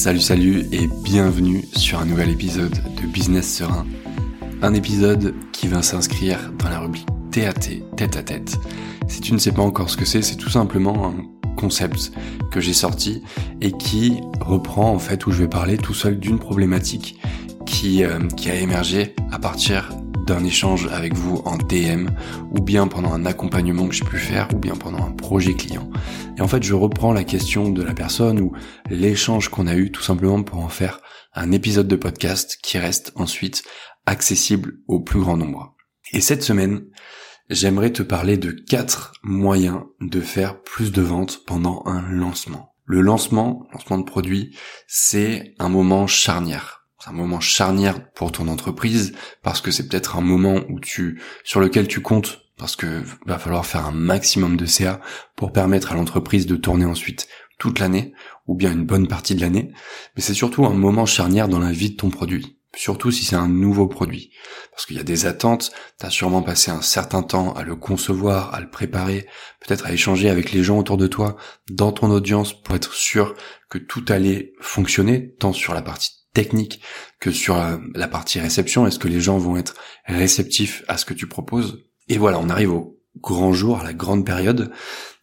Salut salut et bienvenue sur un nouvel épisode de Business Serein. Un épisode qui va s'inscrire dans la rubrique TAT, tête à tête. Si tu ne sais pas encore ce que c'est, c'est tout simplement un concept que j'ai sorti et qui reprend en fait où je vais parler tout seul d'une problématique qui, euh, qui a émergé à partir d'un échange avec vous en DM, ou bien pendant un accompagnement que j'ai pu faire, ou bien pendant un projet client. Et en fait, je reprends la question de la personne ou l'échange qu'on a eu tout simplement pour en faire un épisode de podcast qui reste ensuite accessible au plus grand nombre. Et cette semaine, j'aimerais te parler de quatre moyens de faire plus de ventes pendant un lancement. Le lancement, lancement de produit, c'est un moment charnière un moment charnière pour ton entreprise parce que c'est peut-être un moment où tu sur lequel tu comptes parce que va falloir faire un maximum de CA pour permettre à l'entreprise de tourner ensuite toute l'année ou bien une bonne partie de l'année, mais c'est surtout un moment charnière dans la vie de ton produit. Surtout si c'est un nouveau produit. Parce qu'il y a des attentes, tu as sûrement passé un certain temps à le concevoir, à le préparer, peut-être à échanger avec les gens autour de toi, dans ton audience, pour être sûr que tout allait fonctionner, tant sur la partie technique que sur la, partie réception. Est-ce que les gens vont être réceptifs à ce que tu proposes? Et voilà, on arrive au grand jour, à la grande période.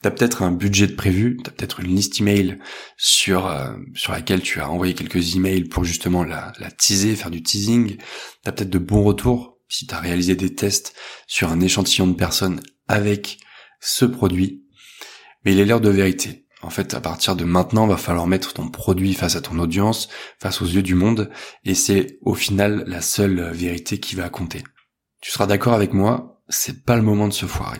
T'as peut-être un budget de prévu, t'as peut-être une liste email sur euh, sur laquelle tu as envoyé quelques emails pour justement la, la teaser, faire du teasing. T'as peut-être de bons retours si t'as réalisé des tests sur un échantillon de personnes avec ce produit. Mais il est l'heure de vérité. En fait, à partir de maintenant, va falloir mettre ton produit face à ton audience, face aux yeux du monde, et c'est au final la seule vérité qui va compter. Tu seras d'accord avec moi, c'est pas le moment de se foirer.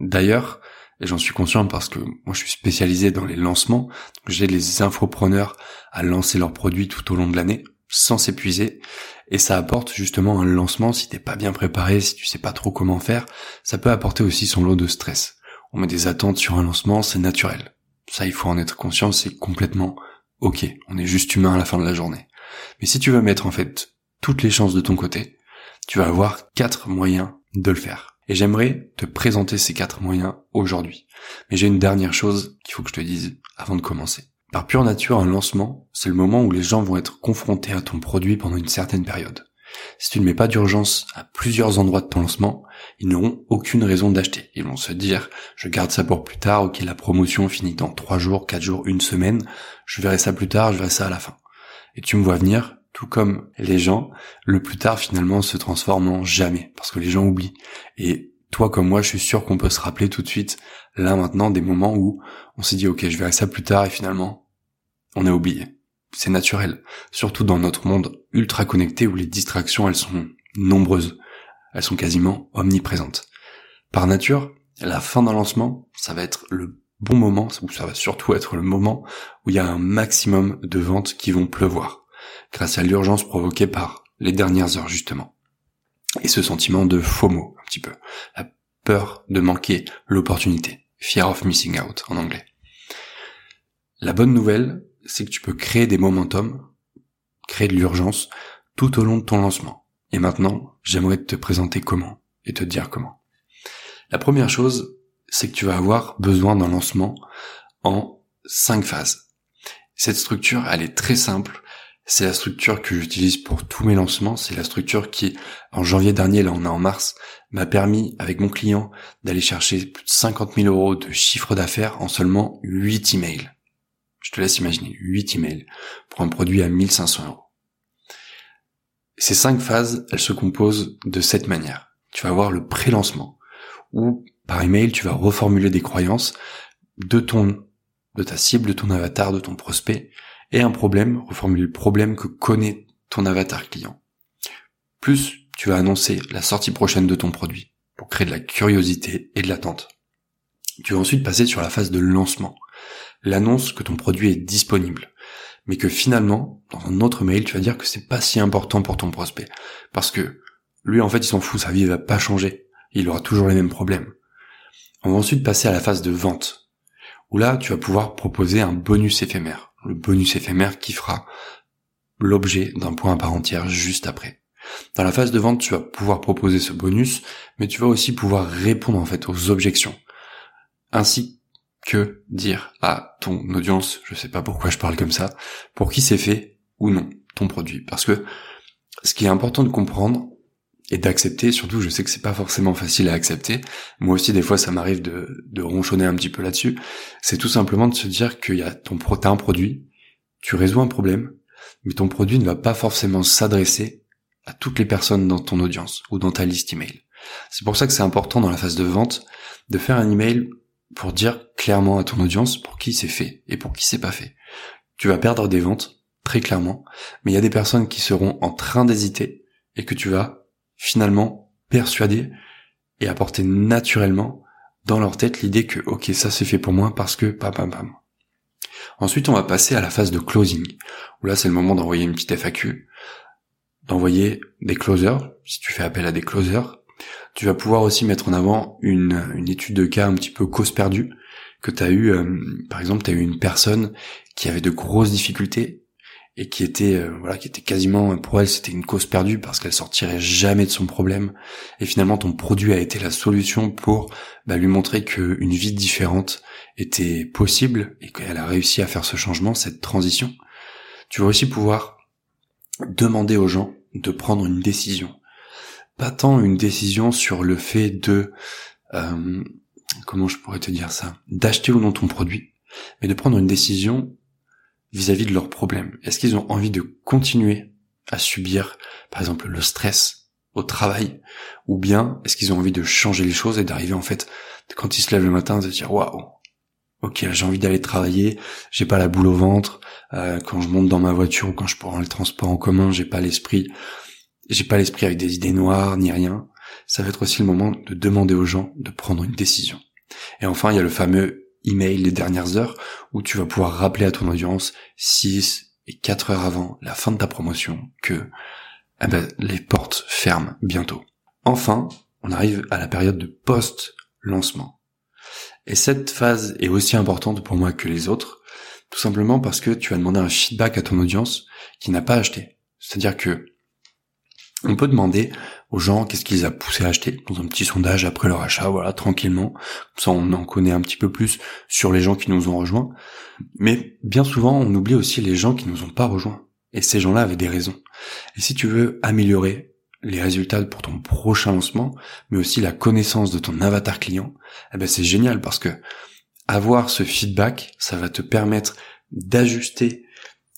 D'ailleurs, et j'en suis conscient parce que moi je suis spécialisé dans les lancements, j'ai les infopreneurs à lancer leurs produits tout au long de l'année, sans s'épuiser, et ça apporte justement un lancement si t'es pas bien préparé, si tu sais pas trop comment faire, ça peut apporter aussi son lot de stress. On met des attentes sur un lancement, c'est naturel. Ça, il faut en être conscient, c'est complètement ok. On est juste humain à la fin de la journée. Mais si tu veux mettre en fait toutes les chances de ton côté, tu vas avoir quatre moyens de le faire. Et j'aimerais te présenter ces quatre moyens aujourd'hui. Mais j'ai une dernière chose qu'il faut que je te dise avant de commencer. Par pure nature, un lancement, c'est le moment où les gens vont être confrontés à ton produit pendant une certaine période. Si tu ne mets pas d'urgence à plusieurs endroits de ton lancement, ils n'auront aucune raison d'acheter. Ils vont se dire, je garde ça pour plus tard, ok, la promotion finit dans trois jours, quatre jours, une semaine, je verrai ça plus tard, je verrai ça à la fin. Et tu me vois venir, tout comme les gens, le plus tard finalement se transforme en jamais, parce que les gens oublient. Et toi comme moi, je suis sûr qu'on peut se rappeler tout de suite, là maintenant, des moments où on s'est dit, ok, je verrai ça plus tard, et finalement, on a oublié c'est naturel, surtout dans notre monde ultra connecté où les distractions, elles sont nombreuses, elles sont quasiment omniprésentes. Par nature, la fin d'un lancement, ça va être le bon moment, ça va surtout être le moment où il y a un maximum de ventes qui vont pleuvoir, grâce à l'urgence provoquée par les dernières heures justement. Et ce sentiment de FOMO, un petit peu, la peur de manquer l'opportunité, fear of missing out en anglais. La bonne nouvelle, c'est que tu peux créer des momentum, créer de l'urgence tout au long de ton lancement. Et maintenant, j'aimerais te présenter comment et te dire comment. La première chose, c'est que tu vas avoir besoin d'un lancement en cinq phases. Cette structure, elle est très simple. C'est la structure que j'utilise pour tous mes lancements. C'est la structure qui, en janvier dernier, là on est en mars, m'a permis avec mon client d'aller chercher plus de 50 000 euros de chiffre d'affaires en seulement 8 emails. Je te laisse imaginer 8 emails pour un produit à 1500 euros. Ces cinq phases, elles se composent de cette manière. Tu vas avoir le pré-lancement, où par email, tu vas reformuler des croyances de ton, de ta cible, de ton avatar, de ton prospect, et un problème, reformuler le problème que connaît ton avatar client. Plus, tu vas annoncer la sortie prochaine de ton produit, pour créer de la curiosité et de l'attente. Tu vas ensuite passer sur la phase de lancement, l'annonce que ton produit est disponible. Mais que finalement, dans un autre mail, tu vas dire que c'est pas si important pour ton prospect. Parce que lui, en fait, il s'en fout, sa vie va pas changer. Il aura toujours les mêmes problèmes. On va ensuite passer à la phase de vente. Où là, tu vas pouvoir proposer un bonus éphémère. Le bonus éphémère qui fera l'objet d'un point à part entière juste après. Dans la phase de vente, tu vas pouvoir proposer ce bonus, mais tu vas aussi pouvoir répondre en fait aux objections, ainsi que dire à ton audience, je sais pas pourquoi je parle comme ça, pour qui c'est fait ou non ton produit. Parce que ce qui est important de comprendre et d'accepter, surtout je sais que c'est pas forcément facile à accepter, moi aussi des fois ça m'arrive de, ronchonner un petit peu là-dessus, c'est tout simplement de se dire qu'il y a ton t'as un produit, tu résous un problème, mais ton produit ne va pas forcément s'adresser à toutes les personnes dans ton audience ou dans ta liste email. C'est pour ça que c'est important dans la phase de vente de faire un email pour dire clairement à ton audience pour qui c'est fait et pour qui c'est pas fait. Tu vas perdre des ventes, très clairement, mais il y a des personnes qui seront en train d'hésiter et que tu vas finalement persuader et apporter naturellement dans leur tête l'idée que ok ça c'est fait pour moi parce que pam pam pam. Ensuite on va passer à la phase de closing où là c'est le moment d'envoyer une petite FAQ, d'envoyer des closers si tu fais appel à des closers. Tu vas pouvoir aussi mettre en avant une, une étude de cas un petit peu cause perdue que tu as eu, euh, par exemple, tu as eu une personne qui avait de grosses difficultés et qui était euh, voilà qui était quasiment pour elle c'était une cause perdue parce qu'elle sortirait jamais de son problème et finalement ton produit a été la solution pour bah, lui montrer qu'une vie différente était possible et qu'elle a réussi à faire ce changement cette transition. Tu vas aussi pouvoir demander aux gens de prendre une décision pas tant une décision sur le fait de euh, comment je pourrais te dire ça d'acheter ou non ton produit mais de prendre une décision vis-à-vis de leurs problèmes. Est-ce qu'ils ont envie de continuer à subir, par exemple, le stress au travail Ou bien est-ce qu'ils ont envie de changer les choses et d'arriver en fait, quand ils se lèvent le matin, de dire waouh, ok, j'ai envie d'aller travailler, j'ai pas la boule au ventre, euh, quand je monte dans ma voiture ou quand je prends le transport en commun, j'ai pas l'esprit, j'ai pas l'esprit avec des idées noires ni rien. Ça va être aussi le moment de demander aux gens de prendre une décision. Et enfin, il y a le fameux email les dernières heures où tu vas pouvoir rappeler à ton audience 6 et 4 heures avant la fin de ta promotion que eh ben, les portes ferment bientôt. Enfin, on arrive à la période de post-lancement. Et cette phase est aussi importante pour moi que les autres, tout simplement parce que tu vas demander un feedback à ton audience qui n'a pas acheté. C'est-à-dire que on peut demander aux gens qu'est-ce qui les a à acheter dans un petit sondage après leur achat, voilà, tranquillement. Comme ça, on en connaît un petit peu plus sur les gens qui nous ont rejoints. Mais bien souvent, on oublie aussi les gens qui nous ont pas rejoints. Et ces gens-là avaient des raisons. Et si tu veux améliorer les résultats pour ton prochain lancement, mais aussi la connaissance de ton avatar client, eh ben c'est génial parce que avoir ce feedback, ça va te permettre d'ajuster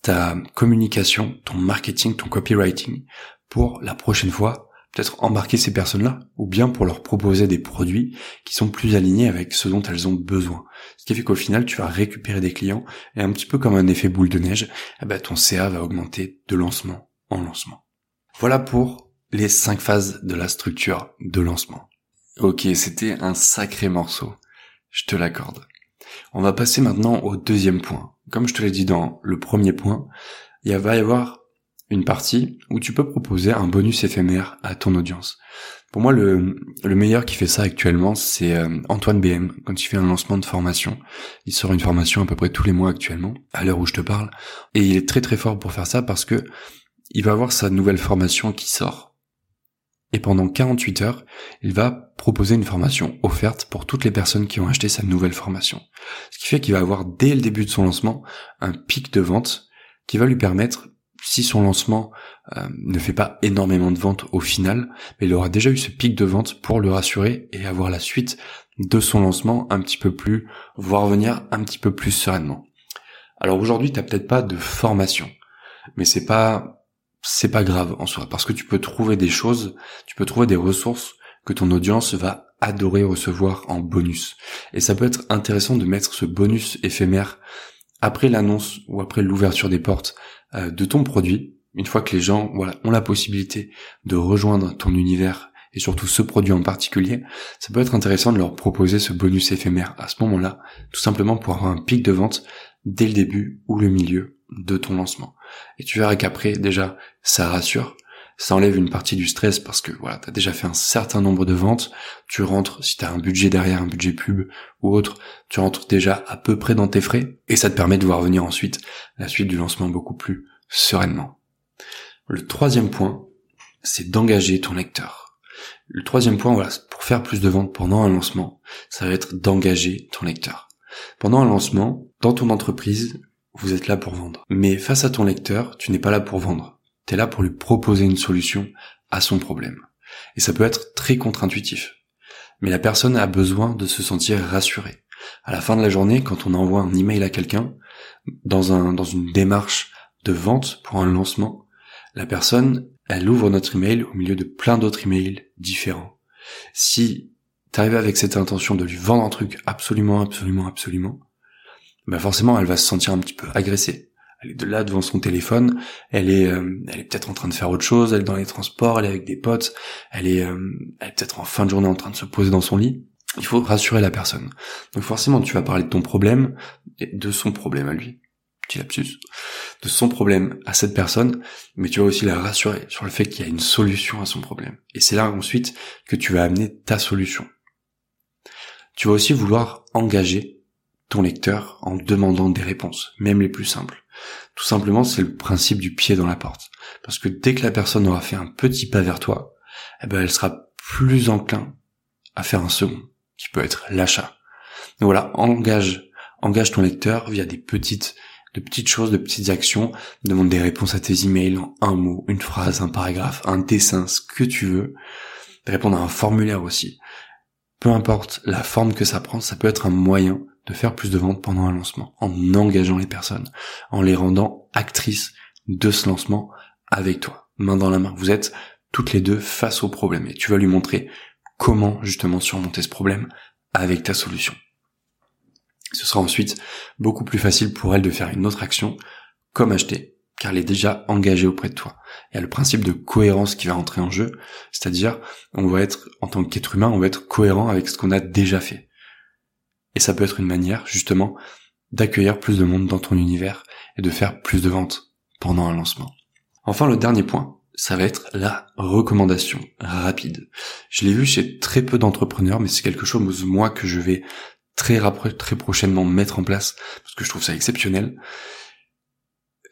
ta communication, ton marketing, ton copywriting pour la prochaine fois peut-être embarquer ces personnes-là, ou bien pour leur proposer des produits qui sont plus alignés avec ce dont elles ont besoin. Ce qui fait qu'au final, tu vas récupérer des clients, et un petit peu comme un effet boule de neige, eh ben, ton CA va augmenter de lancement en lancement. Voilà pour les cinq phases de la structure de lancement. Ok, c'était un sacré morceau. Je te l'accorde. On va passer maintenant au deuxième point. Comme je te l'ai dit dans le premier point, il va y avoir une partie où tu peux proposer un bonus éphémère à ton audience. Pour moi, le, le meilleur qui fait ça actuellement, c'est euh, Antoine BM, quand il fait un lancement de formation. Il sort une formation à peu près tous les mois actuellement, à l'heure où je te parle. Et il est très très fort pour faire ça parce que il va avoir sa nouvelle formation qui sort. Et pendant 48 heures, il va proposer une formation offerte pour toutes les personnes qui ont acheté sa nouvelle formation. Ce qui fait qu'il va avoir dès le début de son lancement un pic de vente qui va lui permettre si son lancement euh, ne fait pas énormément de ventes au final, mais il aura déjà eu ce pic de vente pour le rassurer et avoir la suite de son lancement un petit peu plus, voire venir un petit peu plus sereinement. Alors aujourd'hui, t'as peut-être pas de formation, mais c'est pas c'est pas grave en soi parce que tu peux trouver des choses, tu peux trouver des ressources que ton audience va adorer recevoir en bonus. Et ça peut être intéressant de mettre ce bonus éphémère après l'annonce ou après l'ouverture des portes de ton produit, une fois que les gens voilà, ont la possibilité de rejoindre ton univers et surtout ce produit en particulier, ça peut être intéressant de leur proposer ce bonus éphémère à ce moment-là, tout simplement pour avoir un pic de vente dès le début ou le milieu de ton lancement. Et tu verras qu'après, déjà, ça rassure, ça enlève une partie du stress parce que voilà, tu as déjà fait un certain nombre de ventes, tu rentres, si tu as un budget derrière, un budget pub ou autre, tu rentres déjà à peu près dans tes frais, et ça te permet de voir venir ensuite la suite du lancement beaucoup plus sereinement. Le troisième point, c'est d'engager ton lecteur. Le troisième point, voilà, pour faire plus de ventes pendant un lancement, ça va être d'engager ton lecteur. Pendant un lancement, dans ton entreprise, vous êtes là pour vendre. Mais face à ton lecteur, tu n'es pas là pour vendre. Tu es là pour lui proposer une solution à son problème. Et ça peut être très contre-intuitif. Mais la personne a besoin de se sentir rassurée. À la fin de la journée, quand on envoie un email à quelqu'un, dans un, dans une démarche de vente pour un lancement, la personne, elle ouvre notre email au milieu de plein d'autres emails différents. Si tu arrives avec cette intention de lui vendre un truc absolument, absolument, absolument, ben forcément elle va se sentir un petit peu agressée. Elle est de là devant son téléphone, elle est, euh, elle est peut-être en train de faire autre chose, elle est dans les transports, elle est avec des potes, elle est, euh, elle est peut-être en fin de journée en train de se poser dans son lit. Il faut rassurer la personne. Donc forcément, tu vas parler de ton problème et de son problème à lui. Petit lapsus. De son problème à cette personne, mais tu vas aussi la rassurer sur le fait qu'il y a une solution à son problème. Et c'est là ensuite que tu vas amener ta solution. Tu vas aussi vouloir engager ton lecteur en demandant des réponses, même les plus simples. Tout simplement, c'est le principe du pied dans la porte. Parce que dès que la personne aura fait un petit pas vers toi, eh ben, elle sera plus enclin à faire un second, qui peut être l'achat. Donc voilà, engage, engage ton lecteur via des petites, de petites choses, de petites actions, demande des réponses à tes emails en un mot, une phrase, un paragraphe, un dessin, ce que tu veux. Répondre à un formulaire aussi. Peu importe la forme que ça prend, ça peut être un moyen de faire plus de ventes pendant un lancement, en engageant les personnes, en les rendant actrices de ce lancement avec toi, main dans la main. Vous êtes toutes les deux face au problème et tu vas lui montrer comment justement surmonter ce problème avec ta solution. Ce sera ensuite beaucoup plus facile pour elle de faire une autre action, comme acheter, car elle est déjà engagée auprès de toi. Il y a le principe de cohérence qui va entrer en jeu, c'est-à-dire on va être, en tant qu'être humain, on va être cohérent avec ce qu'on a déjà fait. Et ça peut être une manière, justement, d'accueillir plus de monde dans ton univers et de faire plus de ventes pendant un lancement. Enfin, le dernier point, ça va être la recommandation rapide. Je l'ai vu chez très peu d'entrepreneurs, mais c'est quelque chose, que je vais très, très prochainement mettre en place, parce que je trouve ça exceptionnel.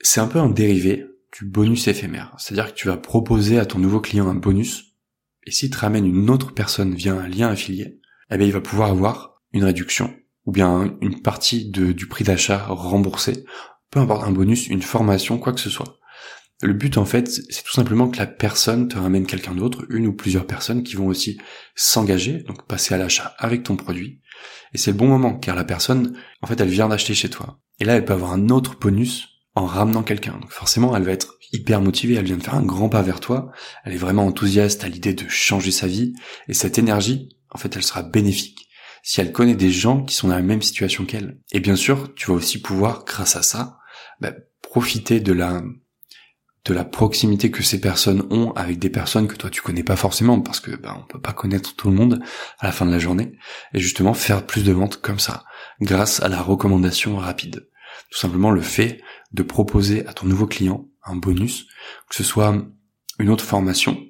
C'est un peu un dérivé du bonus éphémère. C'est-à-dire que tu vas proposer à ton nouveau client un bonus, et s'il te ramène une autre personne via un lien affilié, eh bien, il va pouvoir avoir une réduction ou bien une partie de, du prix d'achat remboursé, peu importe un bonus, une formation, quoi que ce soit. Le but en fait, c'est tout simplement que la personne te ramène quelqu'un d'autre, une ou plusieurs personnes qui vont aussi s'engager, donc passer à l'achat avec ton produit. Et c'est le bon moment, car la personne, en fait, elle vient d'acheter chez toi. Et là, elle peut avoir un autre bonus en ramenant quelqu'un. Donc forcément, elle va être hyper motivée, elle vient de faire un grand pas vers toi, elle est vraiment enthousiaste à l'idée de changer sa vie, et cette énergie, en fait, elle sera bénéfique si elle connaît des gens qui sont dans la même situation qu'elle. Et bien sûr, tu vas aussi pouvoir, grâce à ça, bah, profiter de la de la proximité que ces personnes ont avec des personnes que toi tu connais pas forcément parce que bah, on peut pas connaître tout le monde à la fin de la journée et justement faire plus de ventes comme ça grâce à la recommandation rapide. Tout simplement le fait de proposer à ton nouveau client un bonus, que ce soit une autre formation,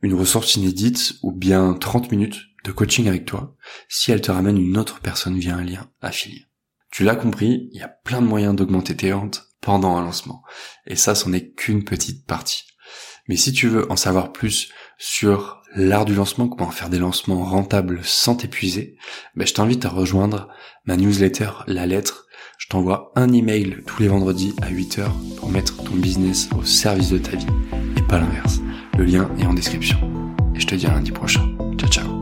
une ressource inédite ou bien 30 minutes de coaching avec toi si elle te ramène une autre personne via un lien affilié. Tu l'as compris, il y a plein de moyens d'augmenter tes ventes pendant un lancement. Et ça, c'en est qu'une petite partie. Mais si tu veux en savoir plus sur l'art du lancement, comment faire des lancements rentables sans t'épuiser, ben je t'invite à rejoindre ma newsletter La Lettre. Je t'envoie un email tous les vendredis à 8h pour mettre ton business au service de ta vie et pas l'inverse. Le lien est en description. Et je te dis à lundi prochain. Ciao ciao